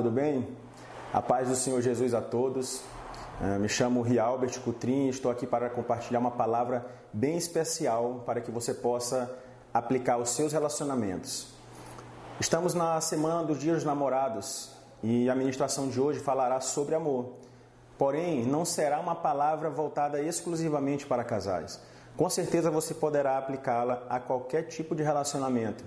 tudo bem? A paz do Senhor Jesus a todos. É, me chamo Rialbert Cutrim e estou aqui para compartilhar uma palavra bem especial para que você possa aplicar aos seus relacionamentos. Estamos na semana dos Dias dos Namorados e a ministração de hoje falará sobre amor. Porém, não será uma palavra voltada exclusivamente para casais. Com certeza você poderá aplicá-la a qualquer tipo de relacionamento.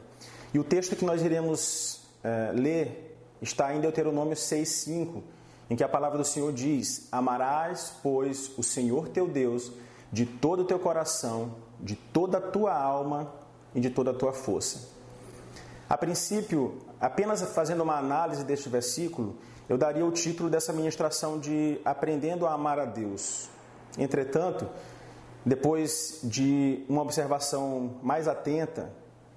E o texto que nós iremos é, ler está em Deuteronômio 6,5, em que a palavra do Senhor diz: Amarás, pois, o Senhor teu Deus de todo o teu coração, de toda a tua alma e de toda a tua força. A princípio, apenas fazendo uma análise deste versículo, eu daria o título dessa ministração de Aprendendo a Amar a Deus. Entretanto, depois de uma observação mais atenta,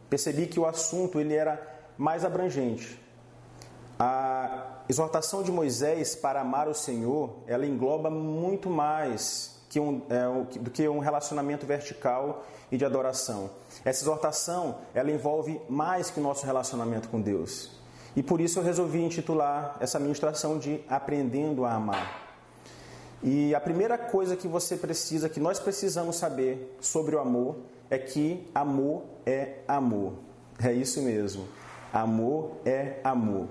percebi que o assunto ele era mais abrangente. A exortação de Moisés para amar o Senhor, ela engloba muito mais que um, é, do que um relacionamento vertical e de adoração. Essa exortação, ela envolve mais que o nosso relacionamento com Deus. E por isso eu resolvi intitular essa ministração de Aprendendo a Amar. E a primeira coisa que você precisa, que nós precisamos saber sobre o amor, é que amor é amor. É isso mesmo. Amor é amor.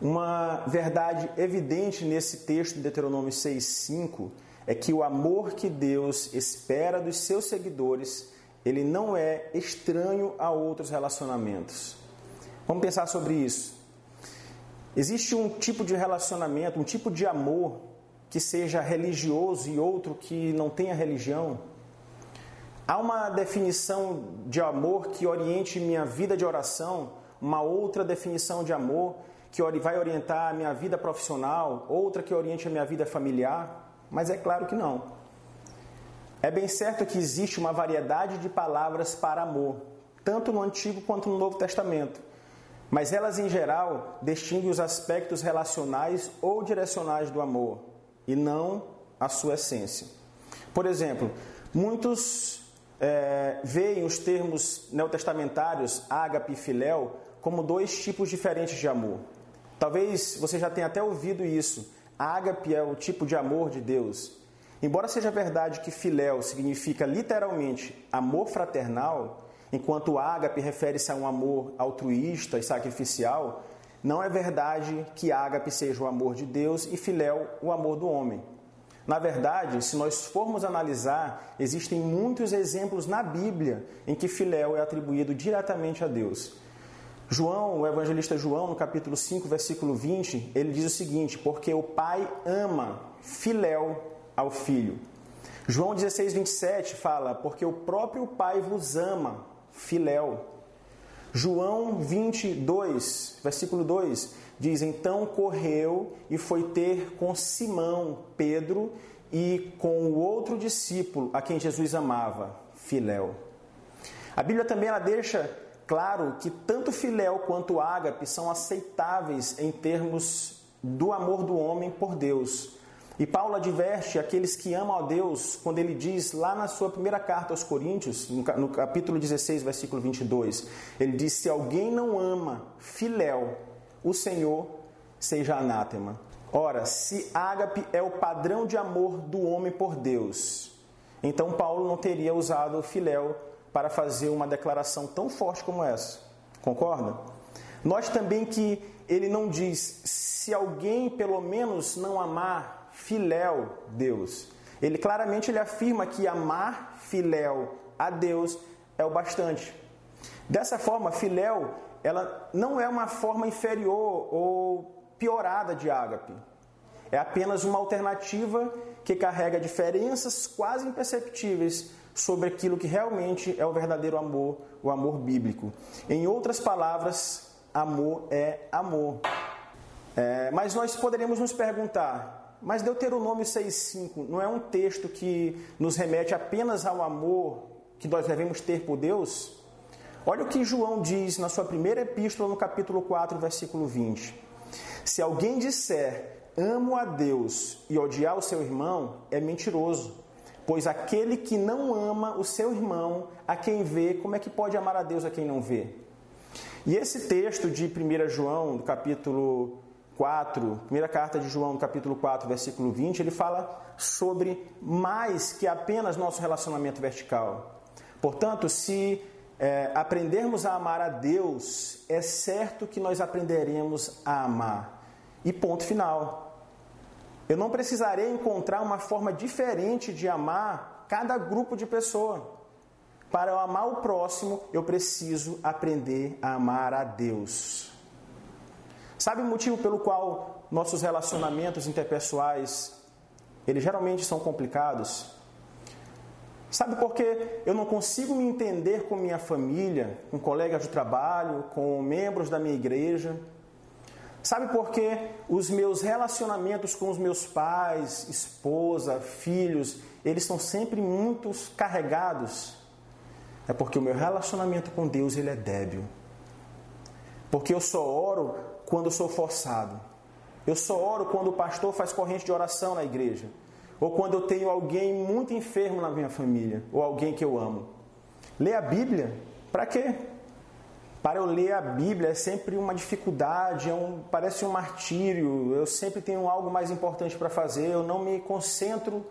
Uma verdade evidente nesse texto de Deuteronômio 6,5 é que o amor que Deus espera dos seus seguidores, ele não é estranho a outros relacionamentos. Vamos pensar sobre isso. Existe um tipo de relacionamento, um tipo de amor que seja religioso e outro que não tenha religião? Há uma definição de amor que oriente minha vida de oração, uma outra definição de amor que vai orientar a minha vida profissional, outra que oriente a minha vida familiar? Mas é claro que não. É bem certo que existe uma variedade de palavras para amor, tanto no Antigo quanto no Novo Testamento. Mas elas, em geral, distinguem os aspectos relacionais ou direcionais do amor e não a sua essência. Por exemplo, muitos é, veem os termos neotestamentários ágape e filéu como dois tipos diferentes de amor. Talvez você já tenha até ouvido isso. Ágape é o tipo de amor de Deus. Embora seja verdade que filéu significa literalmente amor fraternal, enquanto ágape refere-se a um amor altruísta e sacrificial, não é verdade que ágape seja o amor de Deus e filéu o amor do homem. Na verdade, se nós formos analisar, existem muitos exemplos na Bíblia em que filéu é atribuído diretamente a Deus. João, o evangelista João, no capítulo 5, versículo 20, ele diz o seguinte: Porque o pai ama filéu ao filho. João 16, 27 fala: Porque o próprio pai vos ama, filéu. João 22, versículo 2, diz: Então correu e foi ter com Simão, Pedro, e com o outro discípulo a quem Jesus amava, Filéu. A Bíblia também ela deixa claro que tanto Filéu quanto Ágape são aceitáveis em termos do amor do homem por Deus. E Paulo adverte aqueles que amam a Deus quando ele diz lá na sua primeira carta aos Coríntios, no capítulo 16, versículo 22, ele diz: Se alguém não ama filéu, o Senhor seja anátema. Ora, se ágape é o padrão de amor do homem por Deus, então Paulo não teria usado filéu para fazer uma declaração tão forte como essa. Concorda? Nós também que ele não diz se alguém pelo menos não amar filéu Deus. Ele claramente ele afirma que amar filéu a Deus é o bastante. Dessa forma, filéu, ela não é uma forma inferior ou piorada de ágape. É apenas uma alternativa que carrega diferenças quase imperceptíveis sobre aquilo que realmente é o verdadeiro amor, o amor bíblico. Em outras palavras, amor é amor. É, mas nós poderíamos nos perguntar: mas Deuteronômio 6,5 não é um texto que nos remete apenas ao amor que nós devemos ter por Deus? Olha o que João diz na sua primeira epístola, no capítulo 4, versículo 20. Se alguém disser amo a Deus e odiar o seu irmão, é mentiroso. Pois aquele que não ama o seu irmão, a quem vê, como é que pode amar a Deus a quem não vê? E esse texto de 1 João, do capítulo 4, primeira carta de João, capítulo 4, versículo 20, ele fala sobre mais que apenas nosso relacionamento vertical. Portanto, se é, aprendermos a amar a Deus, é certo que nós aprenderemos a amar. E ponto final. Eu não precisarei encontrar uma forma diferente de amar cada grupo de pessoa. Para eu amar o próximo, eu preciso aprender a amar a Deus. Sabe o motivo pelo qual nossos relacionamentos interpessoais eles geralmente são complicados? Sabe por que eu não consigo me entender com minha família, com colegas de trabalho, com membros da minha igreja? Sabe por que os meus relacionamentos com os meus pais, esposa, filhos, eles são sempre muito carregados? É porque o meu relacionamento com Deus ele é débil. Porque eu só oro quando sou forçado. Eu só oro quando o pastor faz corrente de oração na igreja. Ou quando eu tenho alguém muito enfermo na minha família. Ou alguém que eu amo. Ler a Bíblia, para quê? Para eu ler a Bíblia é sempre uma dificuldade, é um, parece um martírio. Eu sempre tenho algo mais importante para fazer. Eu não me concentro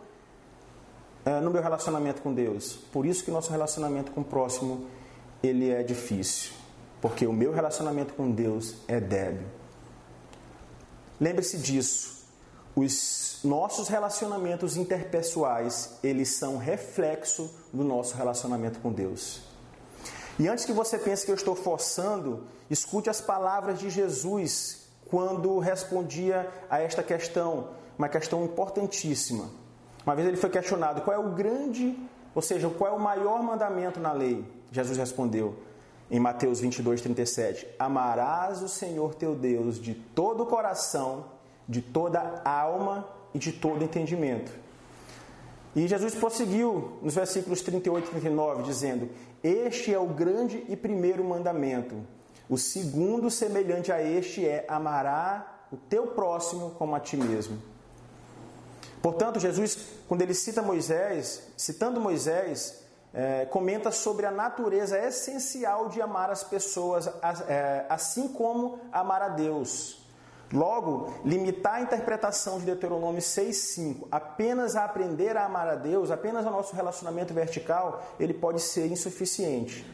é, no meu relacionamento com Deus. Por isso que nosso relacionamento com o próximo ele é difícil, porque o meu relacionamento com Deus é débil. Lembre-se disso. Os nossos relacionamentos interpessoais, eles são reflexo do nosso relacionamento com Deus. E antes que você pense que eu estou forçando, escute as palavras de Jesus quando respondia a esta questão, uma questão importantíssima. Uma vez ele foi questionado qual é o grande, ou seja, qual é o maior mandamento na lei. Jesus respondeu em Mateus 22, 37: Amarás o Senhor teu Deus de todo o coração, de toda a alma e de todo entendimento. E Jesus prosseguiu nos versículos 38 e 39, dizendo: Este é o grande e primeiro mandamento. O segundo, semelhante a este, é: Amará o teu próximo como a ti mesmo. Portanto, Jesus, quando ele cita Moisés, citando Moisés, é, comenta sobre a natureza essencial de amar as pessoas, é, assim como amar a Deus. Logo, limitar a interpretação de Deuteronômio 6,5 apenas a aprender a amar a Deus, apenas ao nosso relacionamento vertical, ele pode ser insuficiente.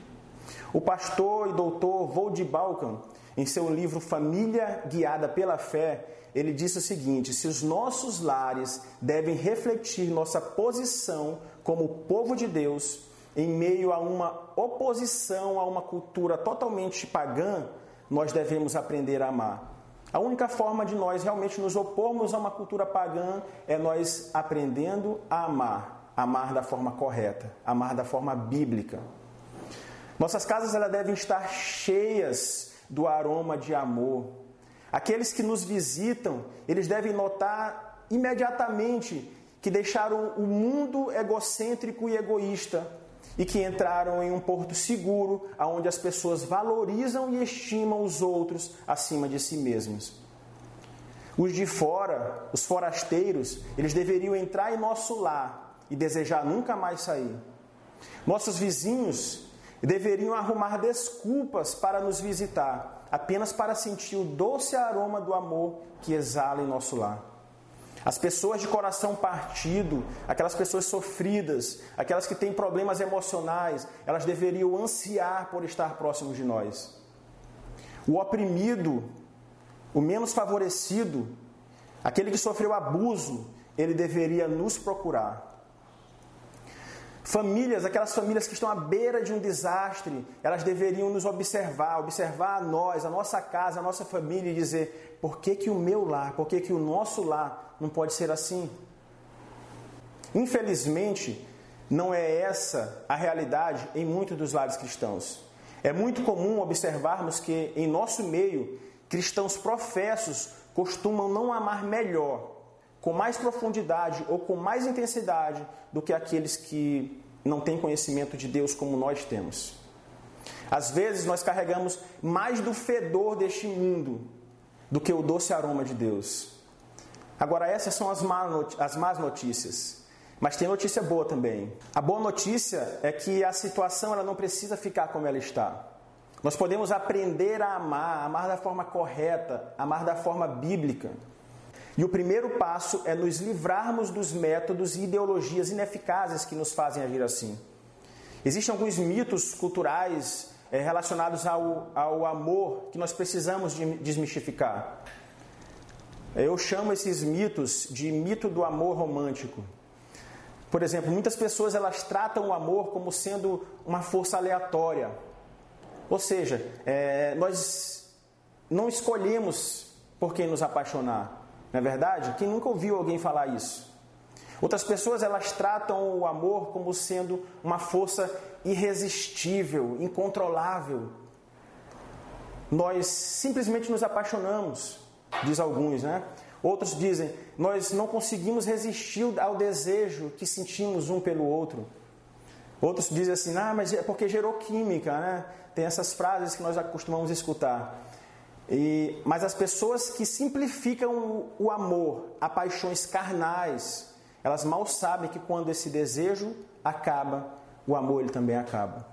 O pastor e doutor Vold Balkan, em seu livro Família Guiada pela Fé, ele disse o seguinte: se os nossos lares devem refletir nossa posição como povo de Deus em meio a uma oposição a uma cultura totalmente pagã, nós devemos aprender a amar. A única forma de nós realmente nos opormos a uma cultura pagã é nós aprendendo a amar, amar da forma correta, amar da forma bíblica. Nossas casas elas devem estar cheias do aroma de amor, Aqueles que nos visitam, eles devem notar imediatamente que deixaram o mundo egocêntrico e egoísta e que entraram em um porto seguro, onde as pessoas valorizam e estimam os outros acima de si mesmos. Os de fora, os forasteiros, eles deveriam entrar em nosso lar e desejar nunca mais sair. Nossos vizinhos deveriam arrumar desculpas para nos visitar, apenas para sentir o doce aroma do amor que exala em nosso lar. As pessoas de coração partido, aquelas pessoas sofridas, aquelas que têm problemas emocionais, elas deveriam ansiar por estar próximos de nós. O oprimido, o menos favorecido, aquele que sofreu abuso, ele deveria nos procurar. Famílias, aquelas famílias que estão à beira de um desastre, elas deveriam nos observar, observar a nós, a nossa casa, a nossa família e dizer: por que, que o meu lar, por que, que o nosso lar não pode ser assim? Infelizmente, não é essa a realidade em muitos dos lares cristãos. É muito comum observarmos que em nosso meio, cristãos professos costumam não amar melhor com mais profundidade ou com mais intensidade do que aqueles que não têm conhecimento de Deus como nós temos. Às vezes nós carregamos mais do fedor deste mundo do que o doce aroma de Deus. Agora, essas são as más notícias. Mas tem notícia boa também. A boa notícia é que a situação ela não precisa ficar como ela está. Nós podemos aprender a amar, amar da forma correta, amar da forma bíblica. E o primeiro passo é nos livrarmos dos métodos e ideologias ineficazes que nos fazem agir assim. Existem alguns mitos culturais é, relacionados ao, ao amor que nós precisamos de desmistificar. Eu chamo esses mitos de mito do amor romântico. Por exemplo, muitas pessoas elas tratam o amor como sendo uma força aleatória. Ou seja, é, nós não escolhemos por quem nos apaixonar. Não é verdade? Quem nunca ouviu alguém falar isso? Outras pessoas elas tratam o amor como sendo uma força irresistível, incontrolável. Nós simplesmente nos apaixonamos, diz alguns, né? Outros dizem, nós não conseguimos resistir ao desejo que sentimos um pelo outro. Outros dizem assim, ah, mas é porque gerou química, né? Tem essas frases que nós acostumamos escutar. E, mas as pessoas que simplificam o, amor a paixões carnais, elas mal sabem que quando esse desejo acaba, o amor ele também acaba.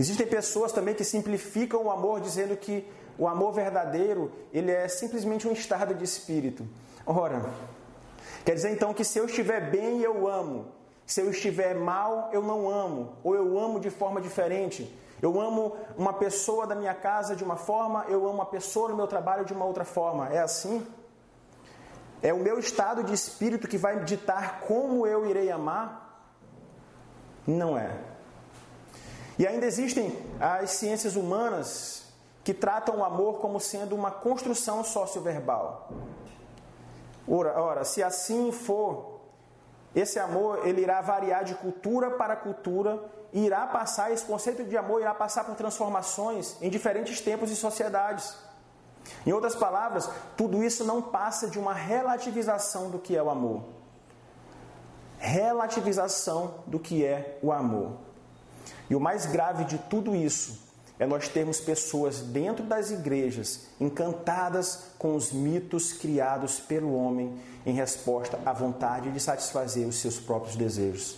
Existem pessoas também que simplificam o amor dizendo que o amor verdadeiro, ele é simplesmente um estado de espírito. Ora, quer dizer então que se eu estiver bem, eu amo. Se eu estiver mal, eu não amo. Ou eu amo de forma diferente. Eu amo uma pessoa da minha casa de uma forma, eu amo uma pessoa no meu trabalho de uma outra forma. É assim? É o meu estado de espírito que vai ditar como eu irei amar? Não é. E ainda existem as ciências humanas que tratam o amor como sendo uma construção socioverbal. Ora, ora, se assim for, esse amor ele irá variar de cultura para cultura e irá passar, esse conceito de amor irá passar por transformações em diferentes tempos e sociedades. Em outras palavras, tudo isso não passa de uma relativização do que é o amor. Relativização do que é o amor. E o mais grave de tudo isso é nós termos pessoas dentro das igrejas encantadas com os mitos criados pelo homem em resposta à vontade de satisfazer os seus próprios desejos.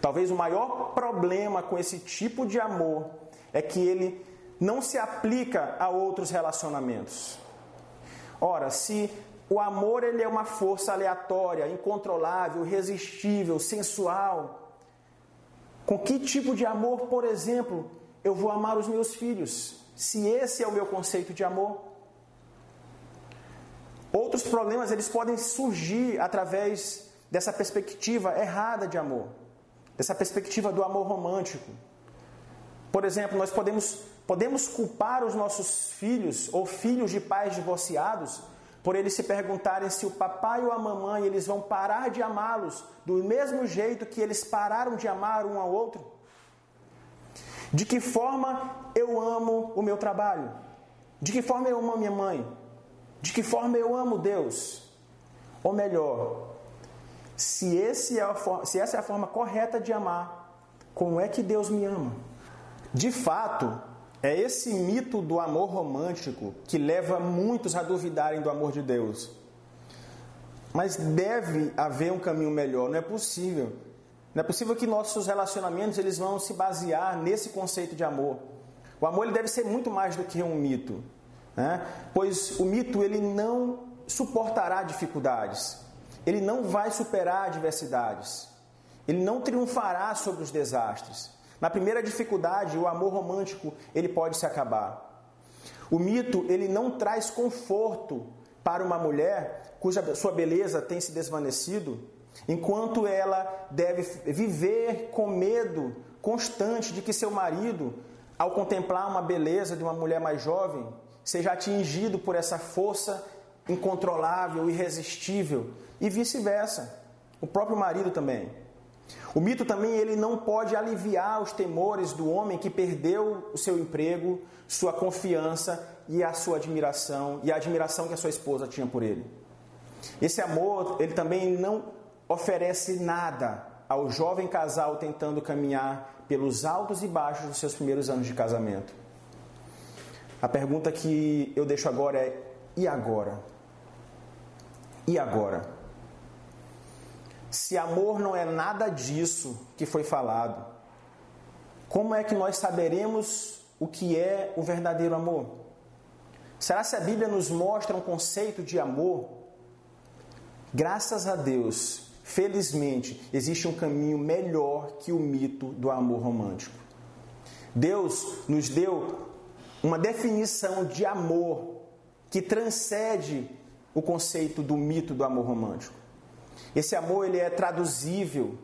Talvez o maior problema com esse tipo de amor é que ele não se aplica a outros relacionamentos. Ora, se o amor ele é uma força aleatória, incontrolável, irresistível, sensual, com que tipo de amor, por exemplo, eu vou amar os meus filhos, se esse é o meu conceito de amor. Outros problemas eles podem surgir através dessa perspectiva errada de amor, dessa perspectiva do amor romântico. Por exemplo, nós podemos, podemos culpar os nossos filhos ou filhos de pais divorciados por eles se perguntarem se o papai ou a mamãe eles vão parar de amá-los do mesmo jeito que eles pararam de amar um ao outro. De que forma eu amo o meu trabalho? De que forma eu amo a minha mãe? De que forma eu amo Deus? Ou melhor, se, esse é a, se essa é a forma correta de amar, como é que Deus me ama? De fato, é esse mito do amor romântico que leva muitos a duvidarem do amor de Deus. Mas deve haver um caminho melhor, não é possível não é possível que nossos relacionamentos eles vão se basear nesse conceito de amor. O amor ele deve ser muito mais do que um mito, né? pois o mito ele não suportará dificuldades, ele não vai superar adversidades, ele não triunfará sobre os desastres. Na primeira dificuldade, o amor romântico ele pode se acabar. O mito ele não traz conforto para uma mulher cuja sua beleza tem se desvanecido enquanto ela deve viver com medo constante de que seu marido, ao contemplar uma beleza de uma mulher mais jovem, seja atingido por essa força incontrolável, irresistível, e vice-versa. O próprio marido também. O mito também ele não pode aliviar os temores do homem que perdeu o seu emprego, sua confiança e a sua admiração e a admiração que a sua esposa tinha por ele. Esse amor, ele também não oferece nada ao jovem casal tentando caminhar pelos altos e baixos dos seus primeiros anos de casamento. A pergunta que eu deixo agora é: e agora? E agora? Se amor não é nada disso que foi falado, como é que nós saberemos o que é o verdadeiro amor? Será se a Bíblia nos mostra um conceito de amor? Graças a Deus, felizmente, existe um caminho melhor que o mito do amor romântico. Deus nos deu uma definição de amor que transcende o conceito do mito do amor romântico. Esse amor ele é traduzível,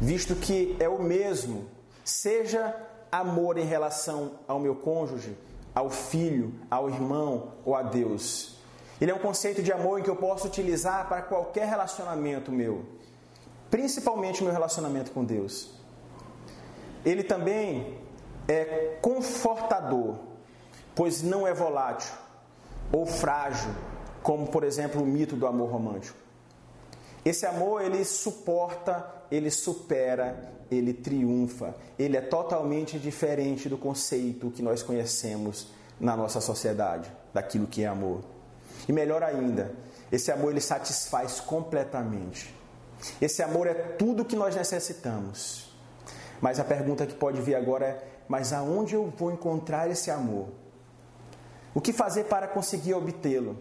visto que é o mesmo, seja amor em relação ao meu cônjuge, ao filho, ao irmão ou a Deus. Ele é um conceito de amor que eu posso utilizar para qualquer relacionamento meu, principalmente o meu relacionamento com Deus. Ele também é confortador, pois não é volátil ou frágil, como por exemplo o mito do amor romântico. Esse amor ele suporta, ele supera, ele triunfa. Ele é totalmente diferente do conceito que nós conhecemos na nossa sociedade, daquilo que é amor. E melhor ainda, esse amor ele satisfaz completamente. Esse amor é tudo que nós necessitamos. Mas a pergunta que pode vir agora é: mas aonde eu vou encontrar esse amor? O que fazer para conseguir obtê-lo?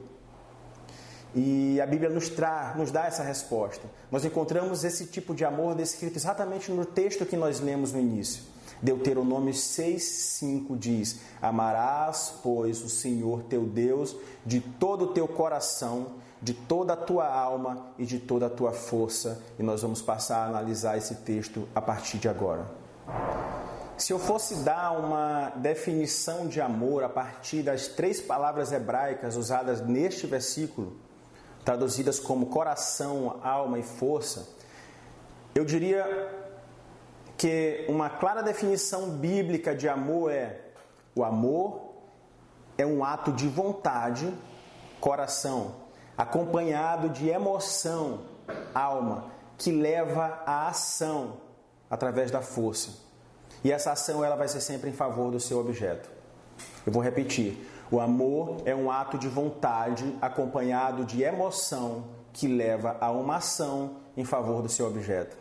E a Bíblia nos, tra, nos dá essa resposta. Nós encontramos esse tipo de amor descrito exatamente no texto que nós lemos no início. Deuteronômio 6,5 diz: Amarás, pois, o Senhor teu Deus de todo o teu coração, de toda a tua alma e de toda a tua força. E nós vamos passar a analisar esse texto a partir de agora. Se eu fosse dar uma definição de amor a partir das três palavras hebraicas usadas neste versículo, traduzidas como coração, alma e força, eu diria que uma clara definição bíblica de amor é: o amor é um ato de vontade, coração, acompanhado de emoção, alma, que leva à ação através da força. E essa ação ela vai ser sempre em favor do seu objeto. Eu vou repetir. O amor é um ato de vontade acompanhado de emoção que leva a uma ação em favor do seu objeto.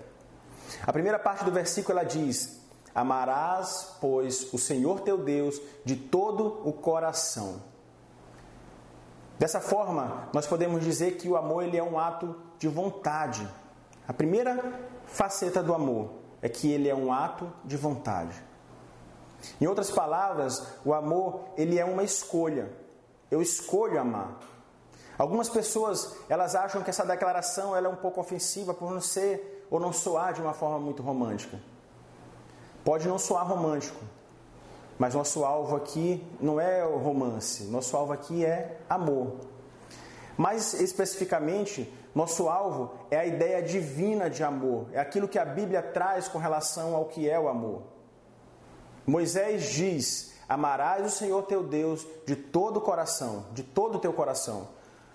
A primeira parte do versículo ela diz: Amarás, pois, o Senhor teu Deus de todo o coração. Dessa forma, nós podemos dizer que o amor ele é um ato de vontade. A primeira faceta do amor é que ele é um ato de vontade. Em outras palavras, o amor ele é uma escolha. Eu escolho amar. Algumas pessoas elas acham que essa declaração ela é um pouco ofensiva por não ser ou não soar de uma forma muito romântica. Pode não soar romântico, mas nosso alvo aqui não é o romance, nosso alvo aqui é amor. Mais especificamente, nosso alvo é a ideia divina de amor, é aquilo que a Bíblia traz com relação ao que é o amor. Moisés diz: Amarás o Senhor teu Deus de todo o coração, de todo o teu coração.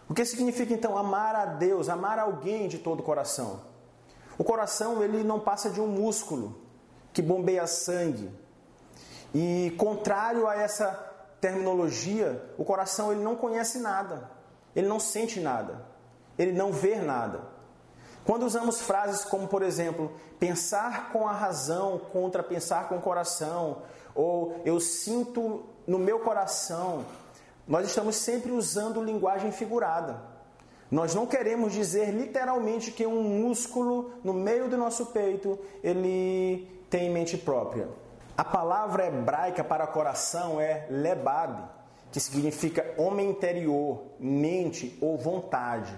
O que significa então amar a Deus, amar alguém de todo o coração? O coração ele não passa de um músculo que bombeia sangue. E contrário a essa terminologia, o coração ele não conhece nada, ele não sente nada, ele não vê nada. Quando usamos frases como, por exemplo, pensar com a razão contra pensar com o coração, ou eu sinto no meu coração, nós estamos sempre usando linguagem figurada. Nós não queremos dizer literalmente que um músculo no meio do nosso peito ele tem mente própria. A palavra hebraica para coração é lebab, que significa homem interior, mente ou vontade.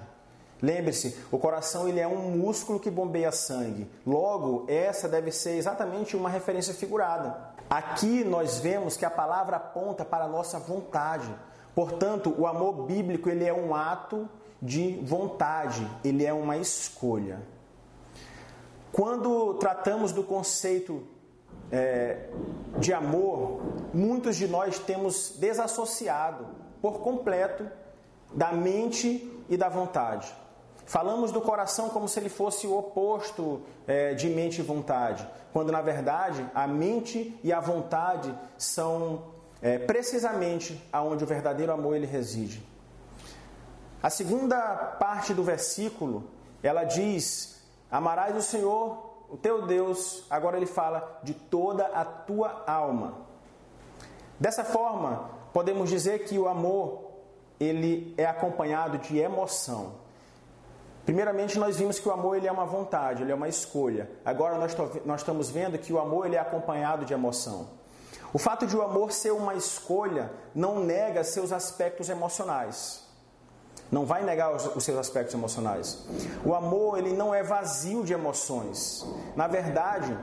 Lembre-se, o coração ele é um músculo que bombeia sangue. Logo, essa deve ser exatamente uma referência figurada. Aqui nós vemos que a palavra aponta para a nossa vontade. Portanto, o amor bíblico ele é um ato de vontade, ele é uma escolha. Quando tratamos do conceito é, de amor, muitos de nós temos desassociado por completo da mente e da vontade. Falamos do coração como se ele fosse o oposto é, de mente e vontade, quando na verdade a mente e a vontade são é, precisamente aonde o verdadeiro amor ele reside. A segunda parte do versículo ela diz: Amarás o Senhor, o teu Deus. Agora ele fala de toda a tua alma. Dessa forma, podemos dizer que o amor ele é acompanhado de emoção. Primeiramente, nós vimos que o amor ele é uma vontade, ele é uma escolha. Agora, nós, nós estamos vendo que o amor ele é acompanhado de emoção. O fato de o amor ser uma escolha não nega seus aspectos emocionais. Não vai negar os, seus aspectos emocionais. O amor, ele não é vazio de emoções. Na verdade,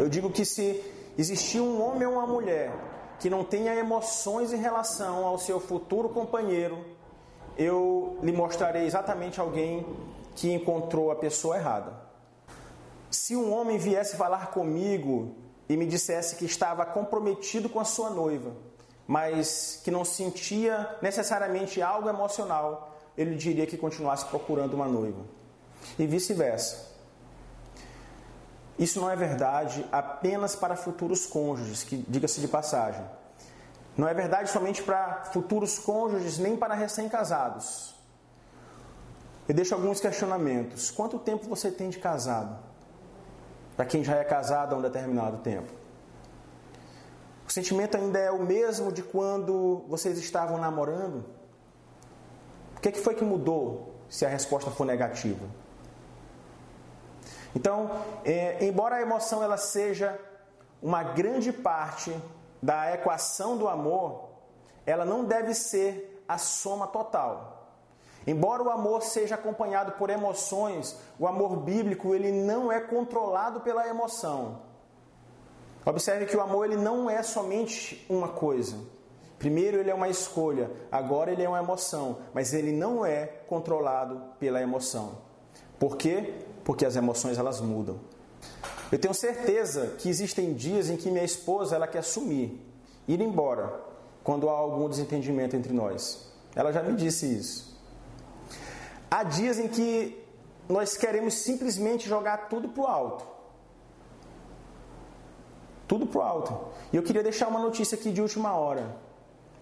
eu digo que se existir um homem ou uma mulher que não tenha emoções em relação ao seu futuro companheiro, eu lhe mostrarei exatamente alguém que encontrou a pessoa errada. Se um homem viesse falar comigo e me dissesse que estava comprometido com a sua noiva, mas que não sentia necessariamente algo emocional, ele diria que continuasse procurando uma noiva. E vice-versa. Isso não é verdade apenas para futuros cônjuges, que diga-se de passagem. Não é verdade somente para futuros cônjuges, nem para recém-casados. Eu deixo alguns questionamentos. Quanto tempo você tem de casado? Para quem já é casado há um determinado tempo. Sentimento ainda é o mesmo de quando vocês estavam namorando? O que, é que foi que mudou se a resposta for negativa? Então, é, embora a emoção ela seja uma grande parte da equação do amor, ela não deve ser a soma total. Embora o amor seja acompanhado por emoções, o amor bíblico ele não é controlado pela emoção. Observe que o amor ele não é somente uma coisa. Primeiro ele é uma escolha, agora ele é uma emoção, mas ele não é controlado pela emoção. Por quê? Porque as emoções elas mudam. Eu tenho certeza que existem dias em que minha esposa ela quer sumir, ir embora, quando há algum desentendimento entre nós. Ela já me disse isso. Há dias em que nós queremos simplesmente jogar tudo para o alto. Tudo para o alto. E eu queria deixar uma notícia aqui de última hora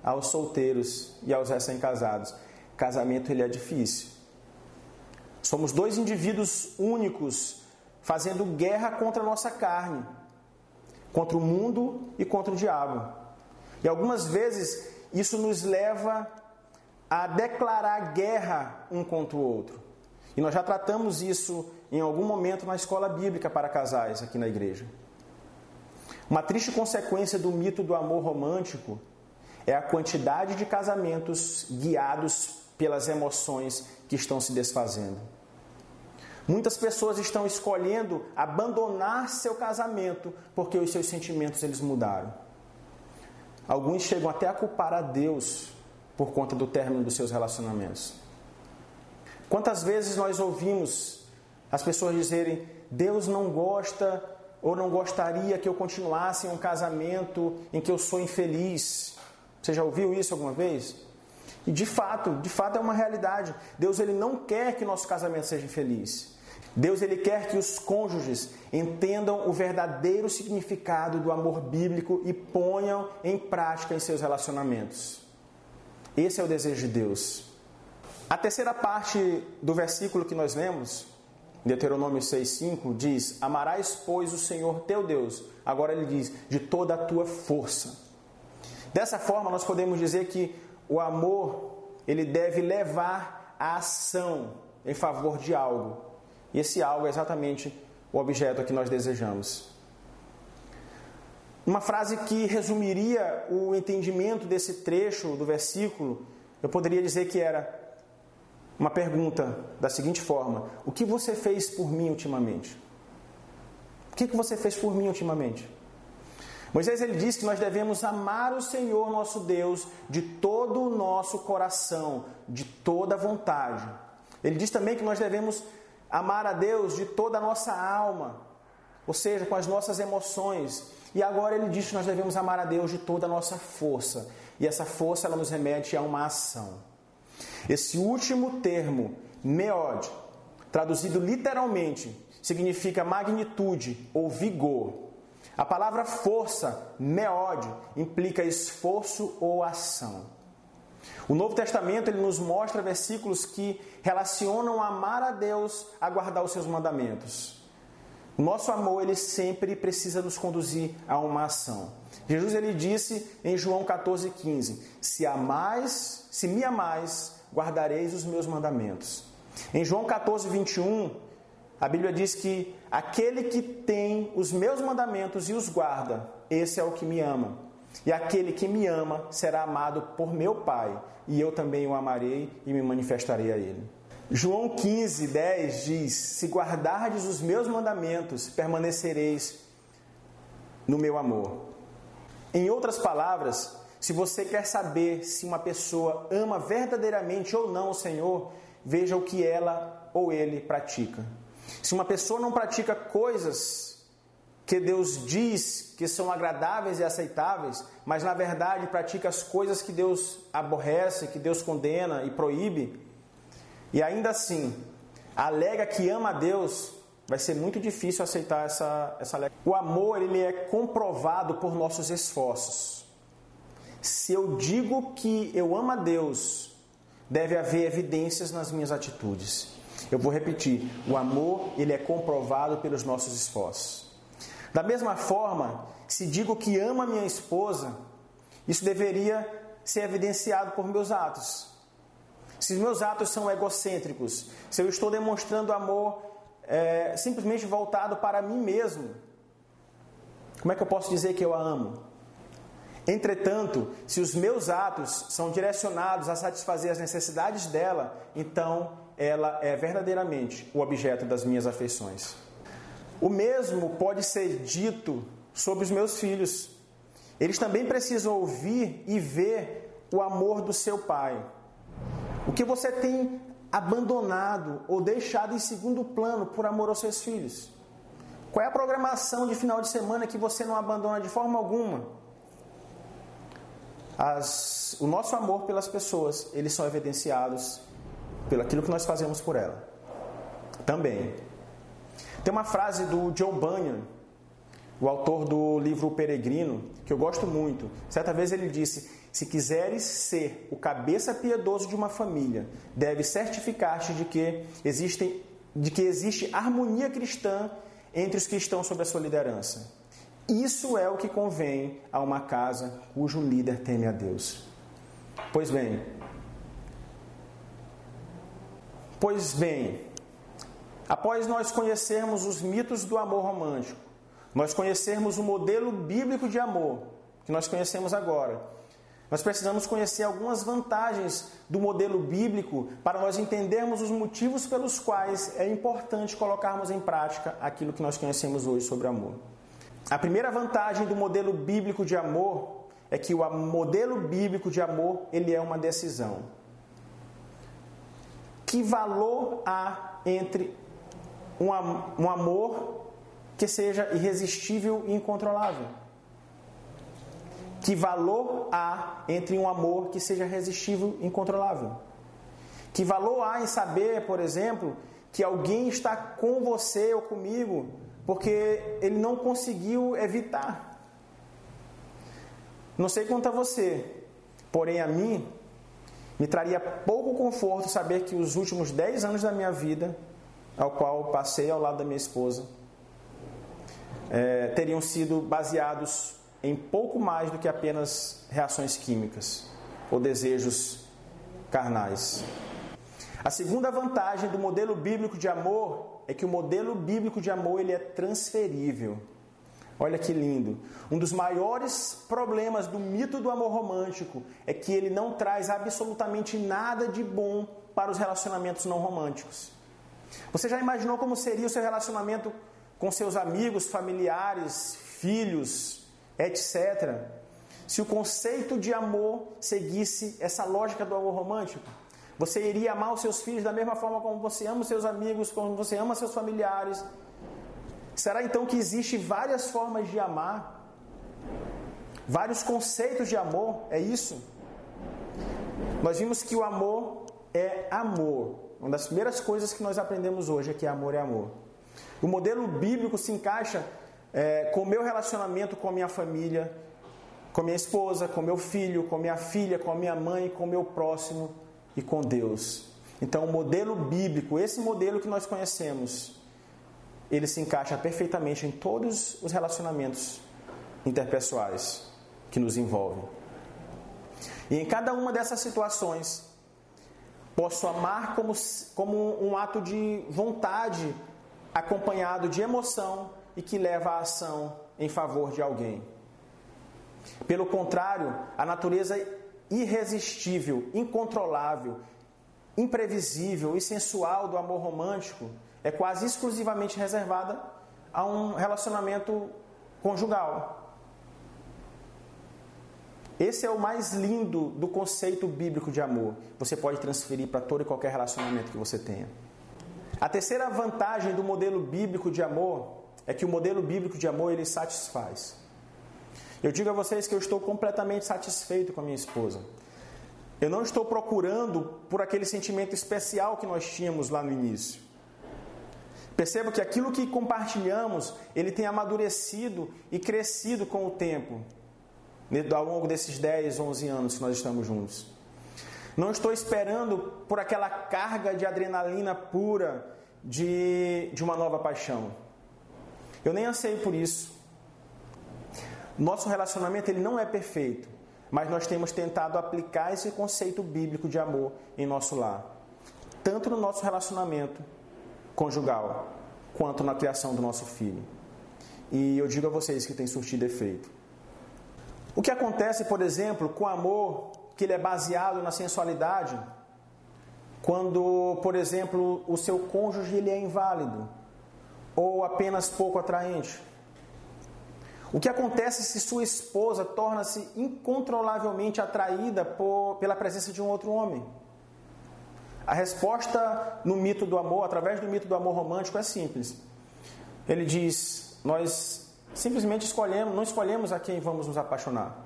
aos solteiros e aos recém-casados. Casamento ele é difícil. Somos dois indivíduos únicos fazendo guerra contra a nossa carne, contra o mundo e contra o diabo. E algumas vezes isso nos leva a declarar guerra um contra o outro. E nós já tratamos isso em algum momento na escola bíblica para casais aqui na igreja. Uma triste consequência do mito do amor romântico é a quantidade de casamentos guiados pelas emoções que estão se desfazendo. Muitas pessoas estão escolhendo abandonar seu casamento porque os seus sentimentos eles mudaram. Alguns chegam até a culpar a Deus por conta do término dos seus relacionamentos. Quantas vezes nós ouvimos as pessoas dizerem: Deus não gosta ou não gostaria que eu continuasse em um casamento em que eu sou infeliz? Você já ouviu isso alguma vez? E de fato, de fato é uma realidade. Deus ele não quer que nosso casamento seja infeliz. Deus ele quer que os cônjuges entendam o verdadeiro significado do amor bíblico e ponham em prática em seus relacionamentos. Esse é o desejo de Deus. A terceira parte do versículo que nós lemos, Deuteronômio 6,5, diz: Amarás, pois, o Senhor teu Deus. Agora ele diz: de toda a tua força. Dessa forma, nós podemos dizer que o amor ele deve levar a ação em favor de algo. E esse algo é exatamente o objeto que nós desejamos. Uma frase que resumiria o entendimento desse trecho do versículo, eu poderia dizer que era uma pergunta da seguinte forma: O que você fez por mim ultimamente? O que você fez por mim ultimamente? Moisés ele diz que nós devemos amar o Senhor nosso Deus de todo o nosso coração, de toda a vontade. Ele diz também que nós devemos amar a Deus de toda a nossa alma, ou seja, com as nossas emoções. E agora ele diz que nós devemos amar a Deus de toda a nossa força. E essa força ela nos remete a uma ação. Esse último termo, meod, traduzido literalmente, significa magnitude ou vigor. A palavra força, meod, implica esforço ou ação. O Novo Testamento ele nos mostra versículos que relacionam amar a Deus a guardar os seus mandamentos. O nosso amor, ele sempre precisa nos conduzir a uma ação. Jesus ele disse em João 14,15: Se amais, se me amais, guardareis os meus mandamentos. Em João 14, 21, a Bíblia diz que aquele que tem os meus mandamentos e os guarda, esse é o que me ama. E aquele que me ama será amado por meu Pai, e eu também o amarei e me manifestarei a ele. João 15, 10 diz: Se guardardes os meus mandamentos, permanecereis no meu amor. Em outras palavras, se você quer saber se uma pessoa ama verdadeiramente ou não o Senhor, veja o que ela ou ele pratica. Se uma pessoa não pratica coisas que Deus diz que são agradáveis e aceitáveis, mas na verdade pratica as coisas que Deus aborrece, que Deus condena e proíbe, e ainda assim alega que ama a Deus, vai ser muito difícil aceitar essa, essa O amor ele é comprovado por nossos esforços. Se eu digo que eu amo a Deus, deve haver evidências nas minhas atitudes. Eu vou repetir: o amor ele é comprovado pelos nossos esforços. Da mesma forma, se digo que amo a minha esposa, isso deveria ser evidenciado por meus atos. Se os meus atos são egocêntricos, se eu estou demonstrando amor é, simplesmente voltado para mim mesmo, como é que eu posso dizer que eu a amo? Entretanto, se os meus atos são direcionados a satisfazer as necessidades dela, então ela é verdadeiramente o objeto das minhas afeições. O mesmo pode ser dito sobre os meus filhos. Eles também precisam ouvir e ver o amor do seu pai. O que você tem abandonado ou deixado em segundo plano por amor aos seus filhos? Qual é a programação de final de semana que você não abandona de forma alguma? As, o nosso amor pelas pessoas, eles são evidenciados pelo aquilo que nós fazemos por ela. Também. Tem uma frase do Joe Bunyan, o autor do livro O Peregrino, que eu gosto muito. Certa vez ele disse: Se quiseres ser o cabeça piedoso de uma família, deve certificar-te de que existem de que existe harmonia cristã entre os que estão sob a sua liderança. Isso é o que convém a uma casa cujo líder teme a Deus. Pois bem, pois bem, após nós conhecermos os mitos do amor romântico, nós conhecermos o modelo bíblico de amor que nós conhecemos agora, nós precisamos conhecer algumas vantagens do modelo bíblico para nós entendermos os motivos pelos quais é importante colocarmos em prática aquilo que nós conhecemos hoje sobre amor. A primeira vantagem do modelo bíblico de amor é que o modelo bíblico de amor ele é uma decisão. Que valor há entre um amor que seja irresistível e incontrolável. Que valor há entre um amor que seja resistível e incontrolável? Que valor há em saber, por exemplo, que alguém está com você ou comigo porque ele não conseguiu evitar? Não sei quanto a você, porém a mim me traria pouco conforto saber que os últimos 10 anos da minha vida, ao qual passei ao lado da minha esposa, é, teriam sido baseados em pouco mais do que apenas reações químicas ou desejos carnais. A segunda vantagem do modelo bíblico de amor é que o modelo bíblico de amor ele é transferível. Olha que lindo. Um dos maiores problemas do mito do amor romântico é que ele não traz absolutamente nada de bom para os relacionamentos não românticos. Você já imaginou como seria o seu relacionamento com seus amigos, familiares, filhos, etc. Se o conceito de amor seguisse essa lógica do amor romântico, você iria amar os seus filhos da mesma forma como você ama os seus amigos, como você ama seus familiares. Será então que existe várias formas de amar? Vários conceitos de amor, é isso? Nós vimos que o amor é amor. Uma das primeiras coisas que nós aprendemos hoje é que amor é amor. O modelo bíblico se encaixa é, com o meu relacionamento com a minha família, com minha esposa, com meu filho, com minha filha, com a minha mãe, com meu próximo e com Deus. Então, o modelo bíblico, esse modelo que nós conhecemos, ele se encaixa perfeitamente em todos os relacionamentos interpessoais que nos envolvem. E em cada uma dessas situações, posso amar como, como um ato de vontade acompanhado de emoção e que leva à ação em favor de alguém. Pelo contrário, a natureza irresistível, incontrolável, imprevisível e sensual do amor romântico é quase exclusivamente reservada a um relacionamento conjugal. Esse é o mais lindo do conceito bíblico de amor. Você pode transferir para todo e qualquer relacionamento que você tenha. A terceira vantagem do modelo bíblico de amor é que o modelo bíblico de amor ele satisfaz. Eu digo a vocês que eu estou completamente satisfeito com a minha esposa. Eu não estou procurando por aquele sentimento especial que nós tínhamos lá no início. Perceba que aquilo que compartilhamos, ele tem amadurecido e crescido com o tempo, ao longo desses 10, 11 anos que nós estamos juntos. Não estou esperando por aquela carga de adrenalina pura de, de uma nova paixão. Eu nem anseio por isso. Nosso relacionamento ele não é perfeito, mas nós temos tentado aplicar esse conceito bíblico de amor em nosso lar, tanto no nosso relacionamento conjugal, quanto na criação do nosso filho. E eu digo a vocês que tem surtido efeito. O que acontece, por exemplo, com o amor que ele é baseado na sensualidade, quando, por exemplo, o seu cônjuge ele é inválido ou apenas pouco atraente? O que acontece se sua esposa torna-se incontrolavelmente atraída por, pela presença de um outro homem? A resposta no mito do amor, através do mito do amor romântico, é simples. Ele diz: Nós simplesmente escolhemos, não escolhemos a quem vamos nos apaixonar.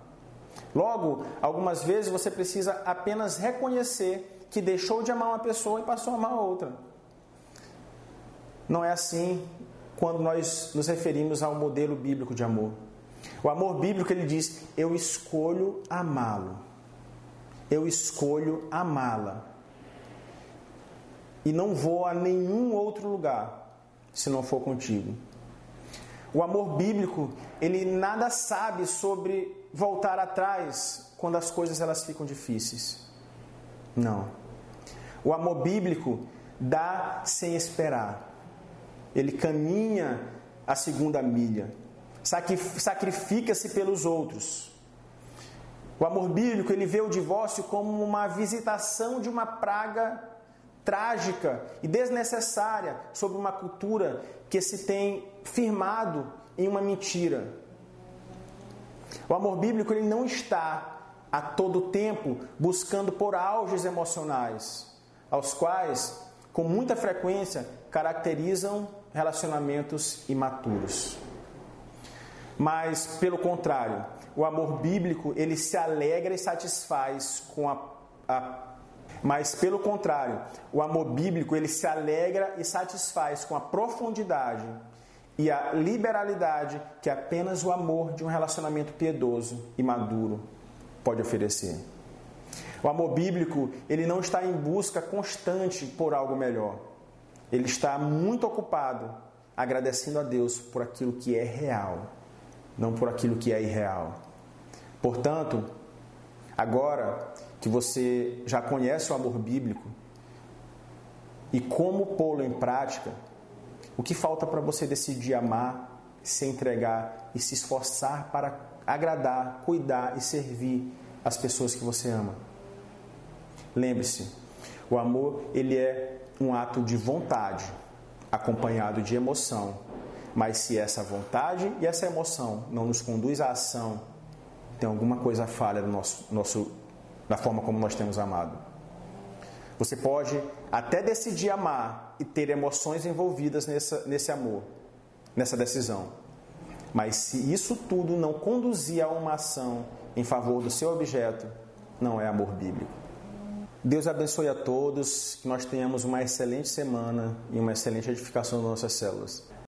Logo, algumas vezes você precisa apenas reconhecer que deixou de amar uma pessoa e passou a amar outra. Não é assim quando nós nos referimos ao modelo bíblico de amor. O amor bíblico ele diz: eu escolho amá-lo. Eu escolho amá-la. E não vou a nenhum outro lugar se não for contigo. O amor bíblico, ele nada sabe sobre voltar atrás quando as coisas elas ficam difíceis. Não. O amor bíblico dá sem esperar ele caminha a segunda milha, sacrifica-se pelos outros. O amor bíblico ele vê o divórcio como uma visitação de uma praga trágica e desnecessária sobre uma cultura que se tem firmado em uma mentira. O amor bíblico ele não está a todo tempo buscando por auges emocionais, aos quais, com muita frequência, caracterizam relacionamentos imaturos. Mas, pelo contrário, o amor bíblico ele se alegra e satisfaz com a, a mas pelo contrário, o amor bíblico ele se alegra e satisfaz com a profundidade e a liberalidade que apenas o amor de um relacionamento piedoso e maduro pode oferecer. O amor bíblico, ele não está em busca constante por algo melhor. Ele está muito ocupado agradecendo a Deus por aquilo que é real, não por aquilo que é irreal. Portanto, agora que você já conhece o amor bíblico e como pô-lo em prática, o que falta para você decidir amar, se entregar e se esforçar para agradar, cuidar e servir as pessoas que você ama? Lembre-se, o amor ele é um ato de vontade, acompanhado de emoção. Mas se essa vontade e essa emoção não nos conduz à ação, tem alguma coisa falha no nosso, nosso, na forma como nós temos amado. Você pode até decidir amar e ter emoções envolvidas nessa, nesse amor, nessa decisão. Mas se isso tudo não conduzir a uma ação em favor do seu objeto, não é amor bíblico. Deus abençoe a todos, que nós tenhamos uma excelente semana e uma excelente edificação das nossas células.